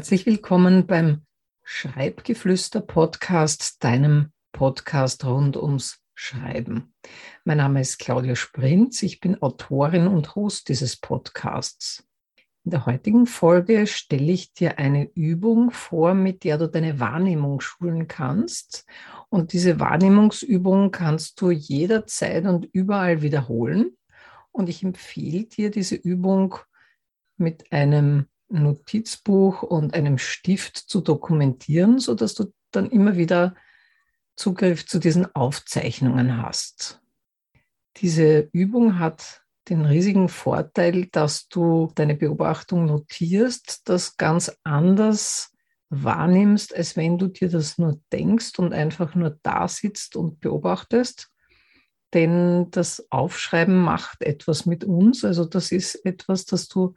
Herzlich willkommen beim Schreibgeflüster Podcast, deinem Podcast rund ums Schreiben. Mein Name ist Claudia Sprinz, ich bin Autorin und Host dieses Podcasts. In der heutigen Folge stelle ich dir eine Übung vor, mit der du deine Wahrnehmung schulen kannst. Und diese Wahrnehmungsübung kannst du jederzeit und überall wiederholen. Und ich empfehle dir diese Übung mit einem Notizbuch und einem Stift zu dokumentieren, sodass du dann immer wieder Zugriff zu diesen Aufzeichnungen hast. Diese Übung hat den riesigen Vorteil, dass du deine Beobachtung notierst, das ganz anders wahrnimmst, als wenn du dir das nur denkst und einfach nur da sitzt und beobachtest. Denn das Aufschreiben macht etwas mit uns. Also das ist etwas, das du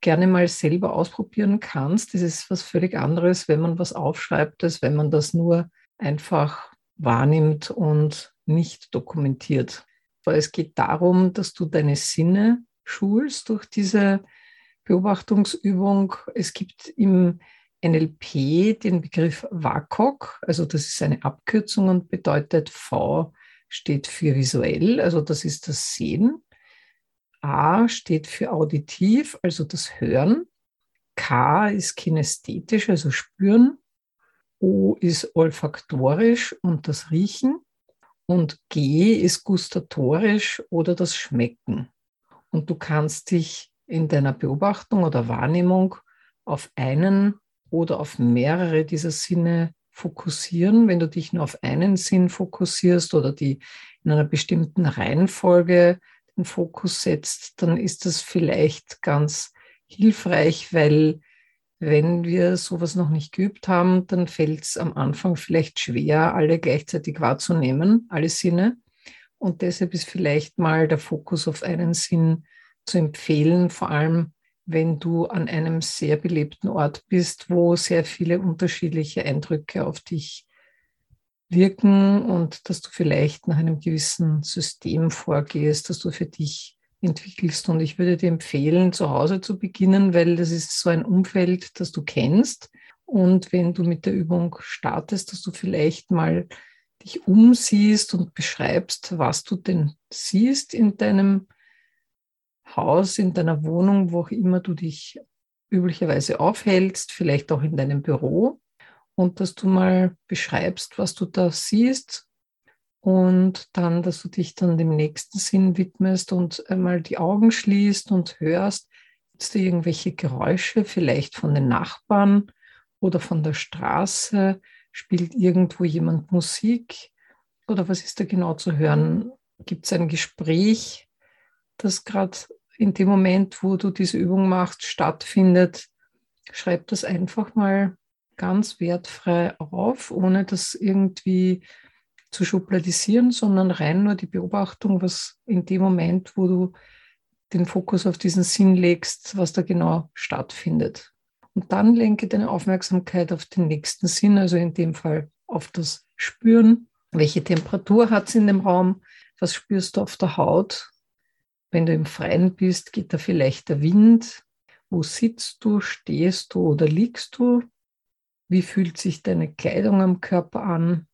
gerne mal selber ausprobieren kannst. Das ist was völlig anderes, wenn man was aufschreibt, als wenn man das nur einfach wahrnimmt und nicht dokumentiert. Weil es geht darum, dass du deine Sinne schulst durch diese Beobachtungsübung. Es gibt im NLP den Begriff WAKOK, also das ist eine Abkürzung und bedeutet V steht für visuell, also das ist das Sehen. A steht für auditiv, also das Hören. K ist kinästhetisch, also spüren. O ist olfaktorisch und das Riechen. Und G ist gustatorisch oder das Schmecken. Und du kannst dich in deiner Beobachtung oder Wahrnehmung auf einen oder auf mehrere dieser Sinne fokussieren. Wenn du dich nur auf einen Sinn fokussierst oder die in einer bestimmten Reihenfolge den Fokus setzt, dann ist das vielleicht ganz hilfreich, weil wenn wir sowas noch nicht geübt haben, dann fällt es am Anfang vielleicht schwer, alle gleichzeitig wahrzunehmen, alle Sinne. Und deshalb ist vielleicht mal der Fokus auf einen Sinn zu empfehlen, vor allem wenn du an einem sehr belebten Ort bist, wo sehr viele unterschiedliche Eindrücke auf dich wirken und dass du vielleicht nach einem gewissen System vorgehst, das du für dich entwickelst. Und ich würde dir empfehlen, zu Hause zu beginnen, weil das ist so ein Umfeld, das du kennst. Und wenn du mit der Übung startest, dass du vielleicht mal dich umsiehst und beschreibst, was du denn siehst in deinem Haus, in deiner Wohnung, wo auch immer du dich üblicherweise aufhältst, vielleicht auch in deinem Büro und dass du mal beschreibst, was du da siehst und dann, dass du dich dann dem nächsten Sinn widmest und einmal die Augen schließt und hörst, gibt es irgendwelche Geräusche, vielleicht von den Nachbarn oder von der Straße, spielt irgendwo jemand Musik oder was ist da genau zu hören? Gibt es ein Gespräch, das gerade in dem Moment, wo du diese Übung machst, stattfindet? Schreib das einfach mal ganz wertfrei auf, ohne das irgendwie zu schubladisieren, sondern rein nur die Beobachtung, was in dem Moment, wo du den Fokus auf diesen Sinn legst, was da genau stattfindet. Und dann lenke deine Aufmerksamkeit auf den nächsten Sinn, also in dem Fall auf das Spüren. Welche Temperatur hat es in dem Raum? Was spürst du auf der Haut? Wenn du im Freien bist, geht da vielleicht der Wind. Wo sitzt du, stehst du oder liegst du? Wie fühlt sich deine Kleidung am Körper an?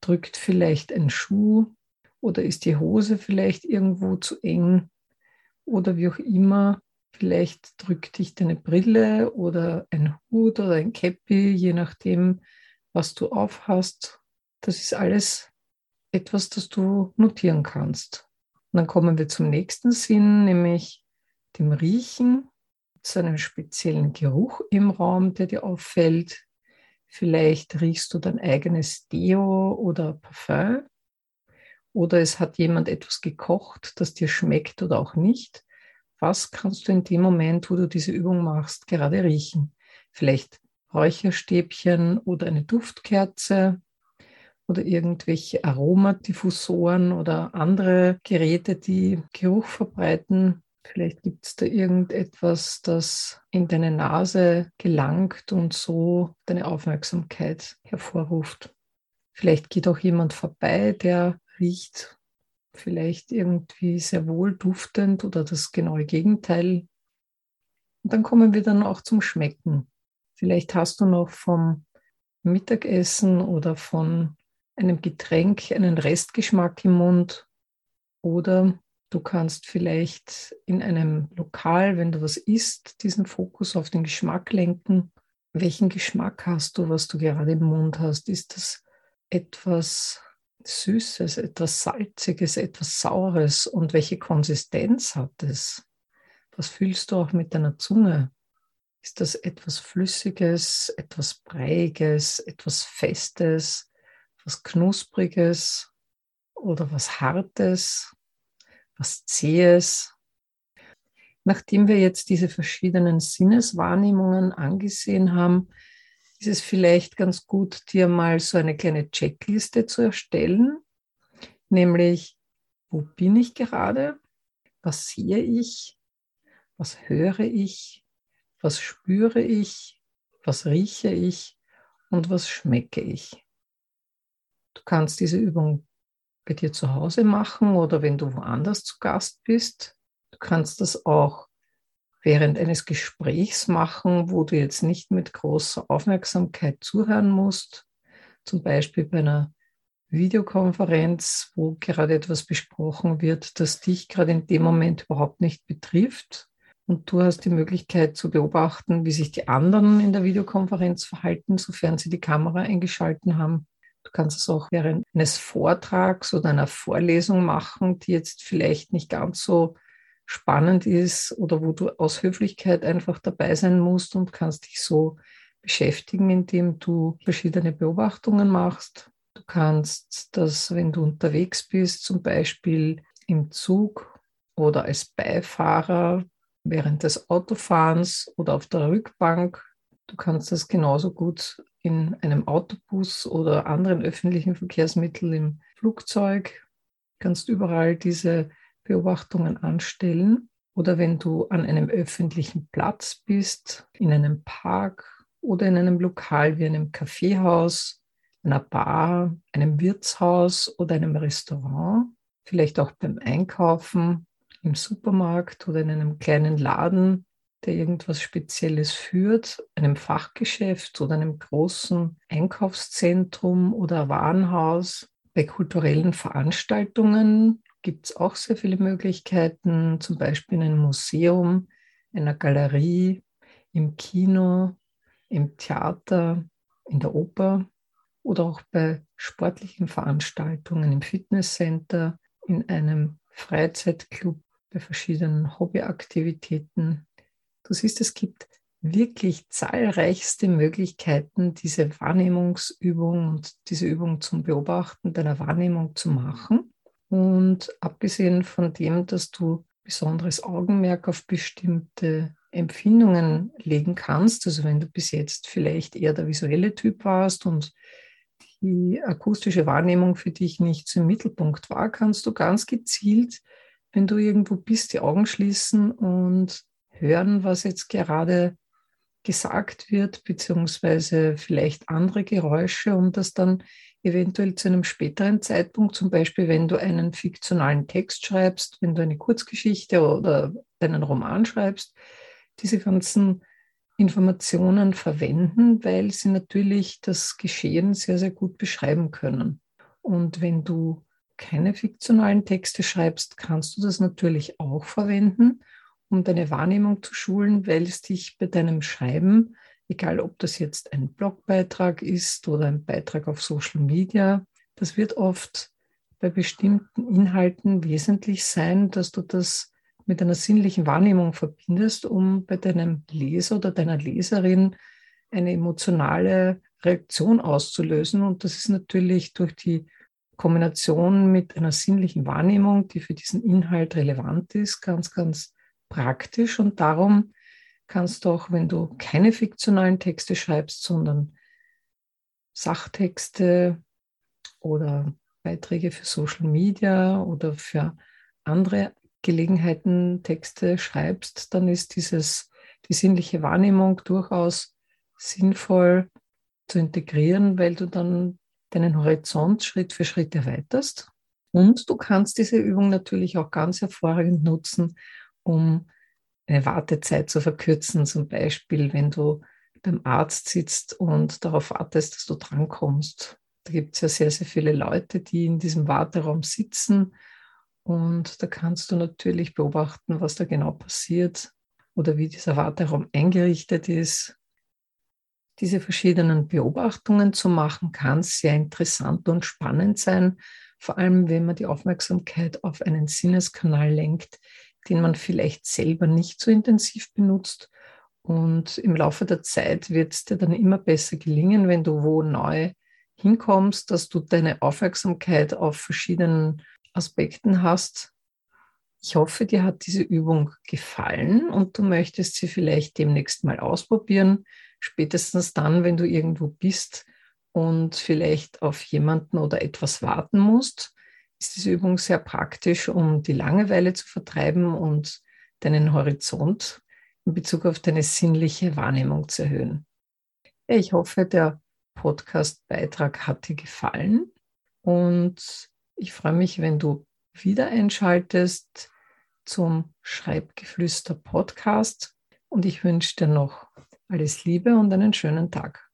Drückt vielleicht ein Schuh oder ist die Hose vielleicht irgendwo zu eng? Oder wie auch immer, vielleicht drückt dich deine Brille oder ein Hut oder ein Käppi, je nachdem, was du aufhast. Das ist alles etwas, das du notieren kannst. Und dann kommen wir zum nächsten Sinn, nämlich dem Riechen, zu einem speziellen Geruch im Raum, der dir auffällt. Vielleicht riechst du dein eigenes Deo oder Parfum. Oder es hat jemand etwas gekocht, das dir schmeckt oder auch nicht. Was kannst du in dem Moment, wo du diese Übung machst, gerade riechen? Vielleicht Räucherstäbchen oder eine Duftkerze oder irgendwelche Aromadiffusoren oder andere Geräte, die Geruch verbreiten. Vielleicht gibt es da irgendetwas, das in deine Nase gelangt und so deine Aufmerksamkeit hervorruft. Vielleicht geht auch jemand vorbei, der riecht vielleicht irgendwie sehr wohl duftend oder das genaue Gegenteil. Und dann kommen wir dann auch zum Schmecken. Vielleicht hast du noch vom Mittagessen oder von einem Getränk einen Restgeschmack im Mund oder du kannst vielleicht in einem Lokal, wenn du was isst, diesen Fokus auf den Geschmack lenken. Welchen Geschmack hast du, was du gerade im Mund hast? Ist das etwas Süßes, etwas Salziges, etwas Saures? Und welche Konsistenz hat es? Was fühlst du auch mit deiner Zunge? Ist das etwas Flüssiges, etwas Breiiges, etwas Festes, was Knuspriges oder was Hartes, was Zähes? Nachdem wir jetzt diese verschiedenen Sinneswahrnehmungen angesehen haben, ist es vielleicht ganz gut, dir mal so eine kleine Checkliste zu erstellen, nämlich, wo bin ich gerade? Was sehe ich? Was höre ich? Was spüre ich? Was rieche ich? Und was schmecke ich? Du kannst diese Übung bei dir zu Hause machen oder wenn du woanders zu Gast bist. Du kannst das auch während eines Gesprächs machen, wo du jetzt nicht mit großer Aufmerksamkeit zuhören musst. Zum Beispiel bei einer Videokonferenz, wo gerade etwas besprochen wird, das dich gerade in dem Moment überhaupt nicht betrifft und du hast die Möglichkeit zu beobachten, wie sich die anderen in der Videokonferenz verhalten, sofern sie die Kamera eingeschalten haben. Du kannst es auch während eines Vortrags oder einer Vorlesung machen, die jetzt vielleicht nicht ganz so spannend ist oder wo du aus Höflichkeit einfach dabei sein musst und kannst dich so beschäftigen, indem du verschiedene Beobachtungen machst. Du kannst das, wenn du unterwegs bist, zum Beispiel im Zug oder als Beifahrer während des Autofahrens oder auf der Rückbank. Du kannst das genauso gut in einem Autobus oder anderen öffentlichen Verkehrsmitteln im Flugzeug. Du kannst überall diese Beobachtungen anstellen. Oder wenn du an einem öffentlichen Platz bist, in einem Park oder in einem Lokal wie einem Kaffeehaus, einer Bar, einem Wirtshaus oder einem Restaurant, vielleicht auch beim Einkaufen im Supermarkt oder in einem kleinen Laden, der irgendwas Spezielles führt, einem Fachgeschäft oder einem großen Einkaufszentrum oder Warenhaus. Bei kulturellen Veranstaltungen gibt es auch sehr viele Möglichkeiten, zum Beispiel in einem Museum, einer Galerie, im Kino, im Theater, in der Oper oder auch bei sportlichen Veranstaltungen im Fitnesscenter, in einem Freizeitclub bei verschiedenen Hobbyaktivitäten. Du siehst, es gibt wirklich zahlreichste Möglichkeiten, diese Wahrnehmungsübung und diese Übung zum Beobachten deiner Wahrnehmung zu machen. Und abgesehen von dem, dass du besonderes Augenmerk auf bestimmte Empfindungen legen kannst, also wenn du bis jetzt vielleicht eher der visuelle Typ warst und die akustische Wahrnehmung für dich nicht im Mittelpunkt war, kannst du ganz gezielt wenn du irgendwo bist, die Augen schließen und hören, was jetzt gerade gesagt wird, beziehungsweise vielleicht andere Geräusche und das dann eventuell zu einem späteren Zeitpunkt, zum Beispiel wenn du einen fiktionalen Text schreibst, wenn du eine Kurzgeschichte oder einen Roman schreibst, diese ganzen Informationen verwenden, weil sie natürlich das Geschehen sehr, sehr gut beschreiben können. Und wenn du keine fiktionalen Texte schreibst, kannst du das natürlich auch verwenden, um deine Wahrnehmung zu schulen, weil es dich bei deinem Schreiben, egal ob das jetzt ein Blogbeitrag ist oder ein Beitrag auf Social Media, das wird oft bei bestimmten Inhalten wesentlich sein, dass du das mit einer sinnlichen Wahrnehmung verbindest, um bei deinem Leser oder deiner Leserin eine emotionale Reaktion auszulösen. Und das ist natürlich durch die Kombination mit einer sinnlichen Wahrnehmung, die für diesen Inhalt relevant ist, ganz, ganz praktisch. Und darum kannst du auch, wenn du keine fiktionalen Texte schreibst, sondern Sachtexte oder Beiträge für Social Media oder für andere Gelegenheiten Texte schreibst, dann ist dieses, die sinnliche Wahrnehmung durchaus sinnvoll zu integrieren, weil du dann deinen Horizont Schritt für Schritt erweiterst. Und du kannst diese Übung natürlich auch ganz hervorragend nutzen, um eine Wartezeit zu verkürzen. Zum Beispiel, wenn du beim Arzt sitzt und darauf wartest, dass du drankommst. Da gibt es ja sehr, sehr viele Leute, die in diesem Warteraum sitzen und da kannst du natürlich beobachten, was da genau passiert oder wie dieser Warteraum eingerichtet ist. Diese verschiedenen Beobachtungen zu machen, kann sehr interessant und spannend sein, vor allem wenn man die Aufmerksamkeit auf einen Sinneskanal lenkt, den man vielleicht selber nicht so intensiv benutzt. Und im Laufe der Zeit wird es dir dann immer besser gelingen, wenn du wo neu hinkommst, dass du deine Aufmerksamkeit auf verschiedenen Aspekten hast. Ich hoffe, dir hat diese Übung gefallen und du möchtest sie vielleicht demnächst mal ausprobieren, spätestens dann, wenn du irgendwo bist und vielleicht auf jemanden oder etwas warten musst, ist diese Übung sehr praktisch, um die Langeweile zu vertreiben und deinen Horizont in Bezug auf deine sinnliche Wahrnehmung zu erhöhen. Ich hoffe, der Podcast-Beitrag hat dir gefallen und ich freue mich, wenn du wieder einschaltest zum Schreibgeflüster Podcast und ich wünsche dir noch alles Liebe und einen schönen Tag.